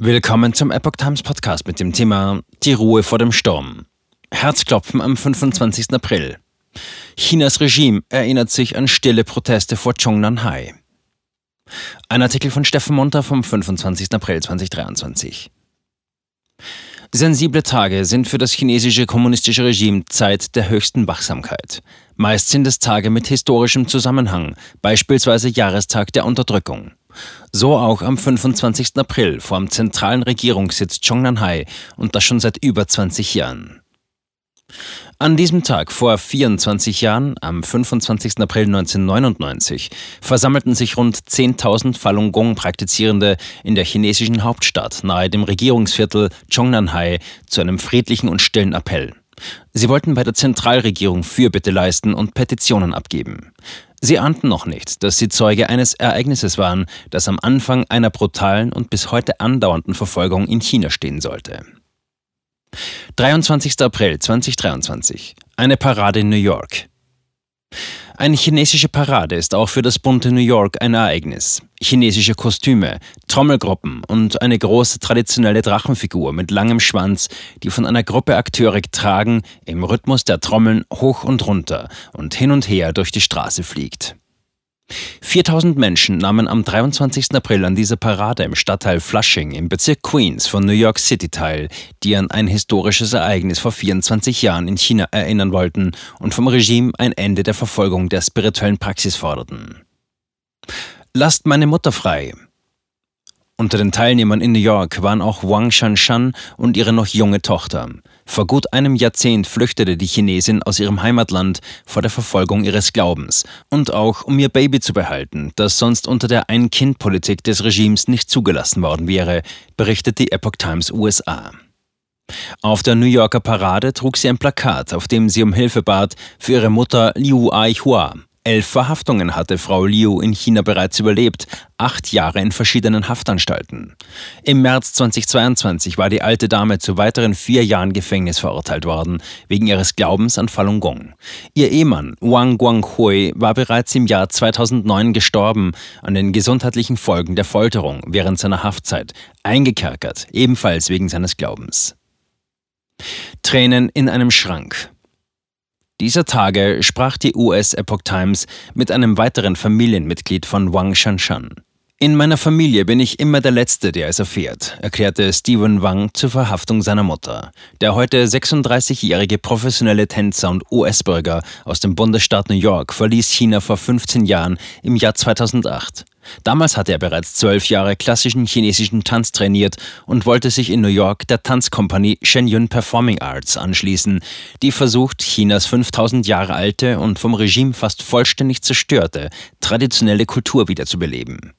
Willkommen zum Epoch Times Podcast mit dem Thema Die Ruhe vor dem Sturm. Herzklopfen am 25. April. Chinas Regime erinnert sich an stille Proteste vor Zhongnanhai. Ein Artikel von Steffen Monter vom 25. April 2023. Sensible Tage sind für das chinesische kommunistische Regime Zeit der höchsten Wachsamkeit. Meist sind es Tage mit historischem Zusammenhang, beispielsweise Jahrestag der Unterdrückung. So auch am 25. April vor dem zentralen Regierungssitz Zhongnanhai und das schon seit über 20 Jahren. An diesem Tag vor 24 Jahren, am 25. April 1999, versammelten sich rund 10.000 Falun Gong-Praktizierende in der chinesischen Hauptstadt nahe dem Regierungsviertel Zhongnanhai zu einem friedlichen und stillen Appell. Sie wollten bei der Zentralregierung Fürbitte leisten und Petitionen abgeben. Sie ahnten noch nicht, dass sie Zeuge eines Ereignisses waren, das am Anfang einer brutalen und bis heute andauernden Verfolgung in China stehen sollte. 23. April 2023. Eine Parade in New York. Eine chinesische Parade ist auch für das bunte New York ein Ereignis. Chinesische Kostüme, Trommelgruppen und eine große traditionelle Drachenfigur mit langem Schwanz, die von einer Gruppe Akteure getragen, im Rhythmus der Trommeln hoch und runter und hin und her durch die Straße fliegt. 4000 Menschen nahmen am 23. April an dieser Parade im Stadtteil Flushing im Bezirk Queens von New York City teil, die an ein historisches Ereignis vor 24 Jahren in China erinnern wollten und vom Regime ein Ende der Verfolgung der spirituellen Praxis forderten. Lasst meine Mutter frei, unter den Teilnehmern in New York waren auch Wang Shanshan und ihre noch junge Tochter. Vor gut einem Jahrzehnt flüchtete die Chinesin aus ihrem Heimatland vor der Verfolgung ihres Glaubens und auch um ihr Baby zu behalten, das sonst unter der Ein-Kind-Politik des Regimes nicht zugelassen worden wäre, berichtet die Epoch Times USA. Auf der New Yorker Parade trug sie ein Plakat, auf dem sie um Hilfe bat für ihre Mutter Liu Aihua, Elf Verhaftungen hatte Frau Liu in China bereits überlebt, acht Jahre in verschiedenen Haftanstalten. Im März 2022 war die alte Dame zu weiteren vier Jahren Gefängnis verurteilt worden, wegen ihres Glaubens an Falun Gong. Ihr Ehemann Wang Guanghui war bereits im Jahr 2009 gestorben an den gesundheitlichen Folgen der Folterung während seiner Haftzeit, eingekerkert, ebenfalls wegen seines Glaubens. Tränen in einem Schrank. Dieser Tage sprach die US Epoch Times mit einem weiteren Familienmitglied von Wang Shanshan. In meiner Familie bin ich immer der Letzte, der es erfährt, erklärte Stephen Wang zur Verhaftung seiner Mutter. Der heute 36-jährige professionelle Tänzer und US-Bürger aus dem Bundesstaat New York verließ China vor 15 Jahren im Jahr 2008. Damals hatte er bereits zwölf Jahre klassischen chinesischen Tanz trainiert und wollte sich in New York der Tanzkompanie Shenyun Performing Arts anschließen, die versucht, Chinas 5000 Jahre alte und vom Regime fast vollständig zerstörte traditionelle Kultur wiederzubeleben.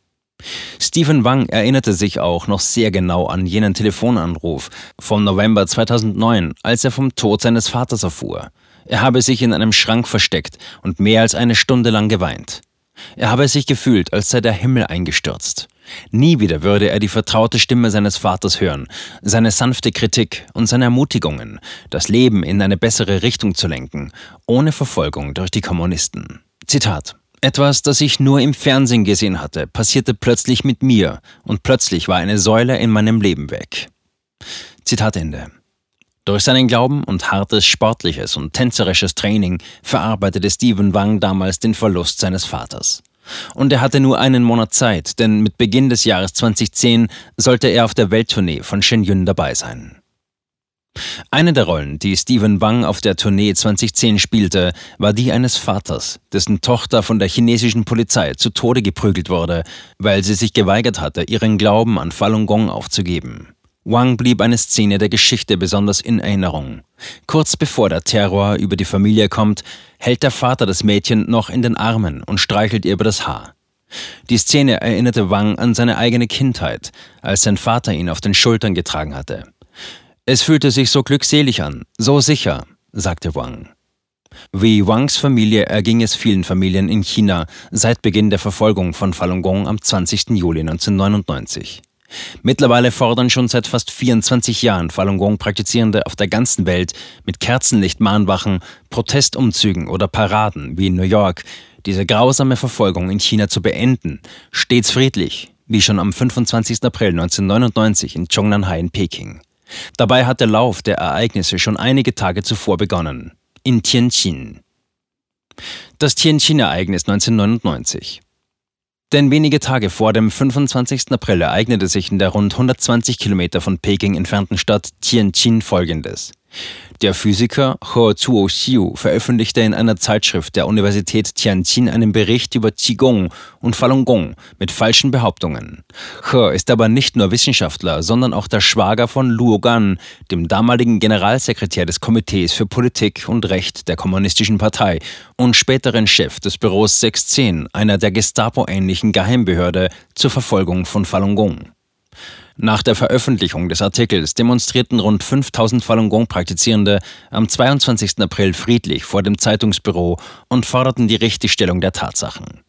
Stephen Wang erinnerte sich auch noch sehr genau an jenen Telefonanruf vom November 2009, als er vom Tod seines Vaters erfuhr. Er habe sich in einem Schrank versteckt und mehr als eine Stunde lang geweint. Er habe sich gefühlt, als sei der Himmel eingestürzt. Nie wieder würde er die vertraute Stimme seines Vaters hören, seine sanfte Kritik und seine Ermutigungen, das Leben in eine bessere Richtung zu lenken, ohne Verfolgung durch die Kommunisten. Zitat etwas, das ich nur im Fernsehen gesehen hatte, passierte plötzlich mit mir und plötzlich war eine Säule in meinem Leben weg. Zitat Ende. Durch seinen Glauben und hartes sportliches und tänzerisches Training verarbeitete Stephen Wang damals den Verlust seines Vaters. Und er hatte nur einen Monat Zeit, denn mit Beginn des Jahres 2010 sollte er auf der Welttournee von Shenyun dabei sein. Eine der Rollen, die Stephen Wang auf der Tournee 2010 spielte, war die eines Vaters, dessen Tochter von der chinesischen Polizei zu Tode geprügelt wurde, weil sie sich geweigert hatte, ihren Glauben an Falun Gong aufzugeben. Wang blieb eine Szene der Geschichte besonders in Erinnerung. Kurz bevor der Terror über die Familie kommt, hält der Vater das Mädchen noch in den Armen und streichelt ihr über das Haar. Die Szene erinnerte Wang an seine eigene Kindheit, als sein Vater ihn auf den Schultern getragen hatte. Es fühlte sich so glückselig an, so sicher, sagte Wang. Wie Wangs Familie erging es vielen Familien in China seit Beginn der Verfolgung von Falun Gong am 20. Juli 1999. Mittlerweile fordern schon seit fast 24 Jahren Falun Gong Praktizierende auf der ganzen Welt mit Kerzenlicht-Mahnwachen, Protestumzügen oder Paraden wie in New York diese grausame Verfolgung in China zu beenden, stets friedlich, wie schon am 25. April 1999 in Zhongnanhai in Peking. Dabei hat der Lauf der Ereignisse schon einige Tage zuvor begonnen, in Tianjin. Das Tianjin-Ereignis 1999. Denn wenige Tage vor dem 25. April ereignete sich in der rund 120 Kilometer von Peking entfernten Stadt Tianjin Folgendes. Der Physiker He Zuo-Xiu veröffentlichte in einer Zeitschrift der Universität Tianjin einen Bericht über Qigong und Falun Gong mit falschen Behauptungen. He ist aber nicht nur Wissenschaftler, sondern auch der Schwager von Luo Gan, dem damaligen Generalsekretär des Komitees für Politik und Recht der Kommunistischen Partei und späteren Chef des Büros 610, einer der Gestapo-ähnlichen Geheimbehörde zur Verfolgung von Falun Gong. Nach der Veröffentlichung des Artikels demonstrierten rund 5000 Falun Gong-Praktizierende am 22. April friedlich vor dem Zeitungsbüro und forderten die Richtigstellung der Tatsachen.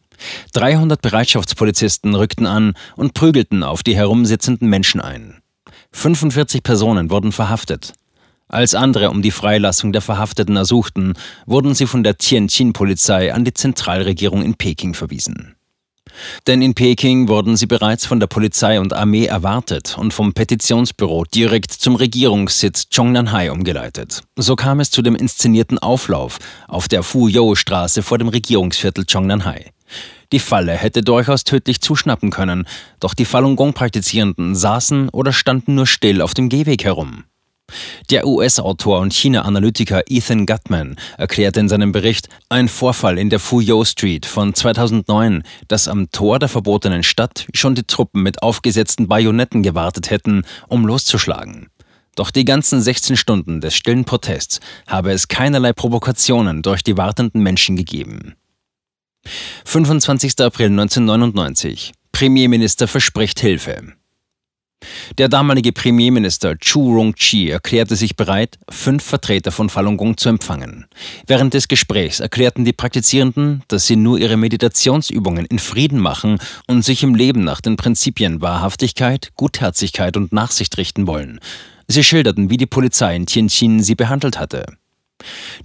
300 Bereitschaftspolizisten rückten an und prügelten auf die herumsitzenden Menschen ein. 45 Personen wurden verhaftet. Als andere um die Freilassung der Verhafteten ersuchten, wurden sie von der Tianjin-Polizei an die Zentralregierung in Peking verwiesen. Denn in Peking wurden sie bereits von der Polizei und Armee erwartet und vom Petitionsbüro direkt zum Regierungssitz Zhongnanhai umgeleitet. So kam es zu dem inszenierten Auflauf auf der Fuyou-Straße vor dem Regierungsviertel Zhongnanhai. Die Falle hätte durchaus tödlich zuschnappen können, doch die Falun Gong-Praktizierenden saßen oder standen nur still auf dem Gehweg herum. Der US-Autor und China-Analytiker Ethan Gutman erklärte in seinem Bericht, ein Vorfall in der Fuyou Street von 2009, dass am Tor der verbotenen Stadt schon die Truppen mit aufgesetzten Bajonetten gewartet hätten, um loszuschlagen. Doch die ganzen 16 Stunden des stillen Protests habe es keinerlei Provokationen durch die wartenden Menschen gegeben. 25. April 1999. Premierminister verspricht Hilfe. Der damalige Premierminister Chu Rong-chi erklärte sich bereit, fünf Vertreter von Falun Gong zu empfangen. Während des Gesprächs erklärten die Praktizierenden, dass sie nur ihre Meditationsübungen in Frieden machen und sich im Leben nach den Prinzipien Wahrhaftigkeit, Gutherzigkeit und Nachsicht richten wollen. Sie schilderten, wie die Polizei in Tianjin sie behandelt hatte.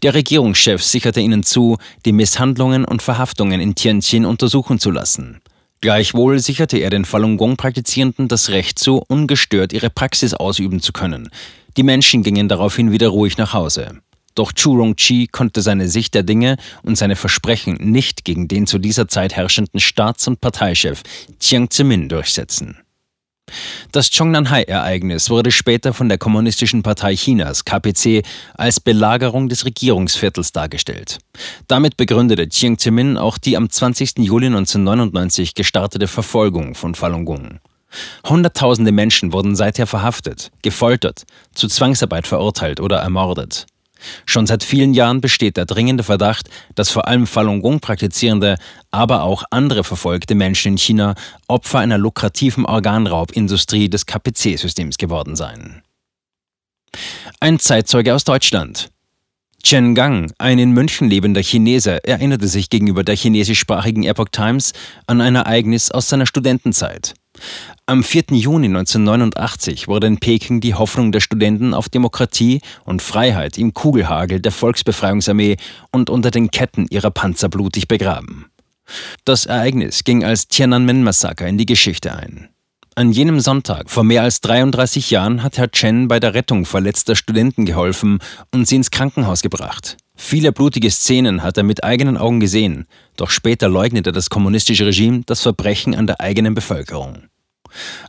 Der Regierungschef sicherte ihnen zu, die Misshandlungen und Verhaftungen in Tianjin untersuchen zu lassen. Gleichwohl sicherte er den Falun Gong-Praktizierenden das Recht zu, ungestört ihre Praxis ausüben zu können. Die Menschen gingen daraufhin wieder ruhig nach Hause. Doch Chu Rong-chi konnte seine Sicht der Dinge und seine Versprechen nicht gegen den zu dieser Zeit herrschenden Staats- und Parteichef Jiang Zemin durchsetzen. Das Zhongnanhai-Ereignis wurde später von der Kommunistischen Partei Chinas, KPC, als Belagerung des Regierungsviertels dargestellt. Damit begründete Jiang Zemin auch die am 20. Juli 1999 gestartete Verfolgung von Falun Gong. Hunderttausende Menschen wurden seither verhaftet, gefoltert, zu Zwangsarbeit verurteilt oder ermordet. Schon seit vielen Jahren besteht der dringende Verdacht, dass vor allem Falun Gong praktizierende, aber auch andere verfolgte Menschen in China Opfer einer lukrativen Organraubindustrie des KPC-Systems geworden seien. Ein Zeitzeuge aus Deutschland. Chen Gang, ein in München lebender Chinese, erinnerte sich gegenüber der chinesischsprachigen Epoch Times an ein Ereignis aus seiner Studentenzeit. Am 4. Juni 1989 wurde in Peking die Hoffnung der Studenten auf Demokratie und Freiheit im Kugelhagel der Volksbefreiungsarmee und unter den Ketten ihrer Panzer blutig begraben. Das Ereignis ging als Tiananmen-Massaker in die Geschichte ein. An jenem Sonntag vor mehr als 33 Jahren hat Herr Chen bei der Rettung verletzter Studenten geholfen und sie ins Krankenhaus gebracht. Viele blutige Szenen hat er mit eigenen Augen gesehen, doch später leugnete das kommunistische Regime das Verbrechen an der eigenen Bevölkerung.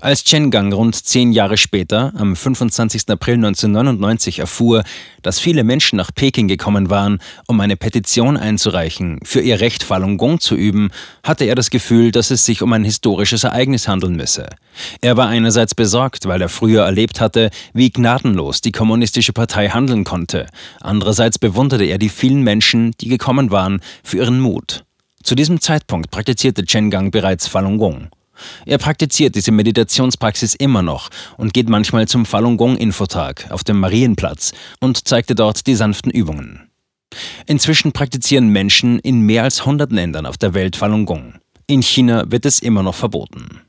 Als Chen Gang rund zehn Jahre später, am 25. April 1999, erfuhr, dass viele Menschen nach Peking gekommen waren, um eine Petition einzureichen, für ihr Recht Falun Gong zu üben, hatte er das Gefühl, dass es sich um ein historisches Ereignis handeln müsse. Er war einerseits besorgt, weil er früher erlebt hatte, wie gnadenlos die kommunistische Partei handeln konnte. Andererseits bewunderte er die vielen Menschen, die gekommen waren, für ihren Mut. Zu diesem Zeitpunkt praktizierte Chen Gang bereits Falun Gong. Er praktiziert diese Meditationspraxis immer noch und geht manchmal zum Falun Gong Infotag auf dem Marienplatz und zeigte dort die sanften Übungen. Inzwischen praktizieren Menschen in mehr als 100 Ländern auf der Welt Falun Gong. In China wird es immer noch verboten.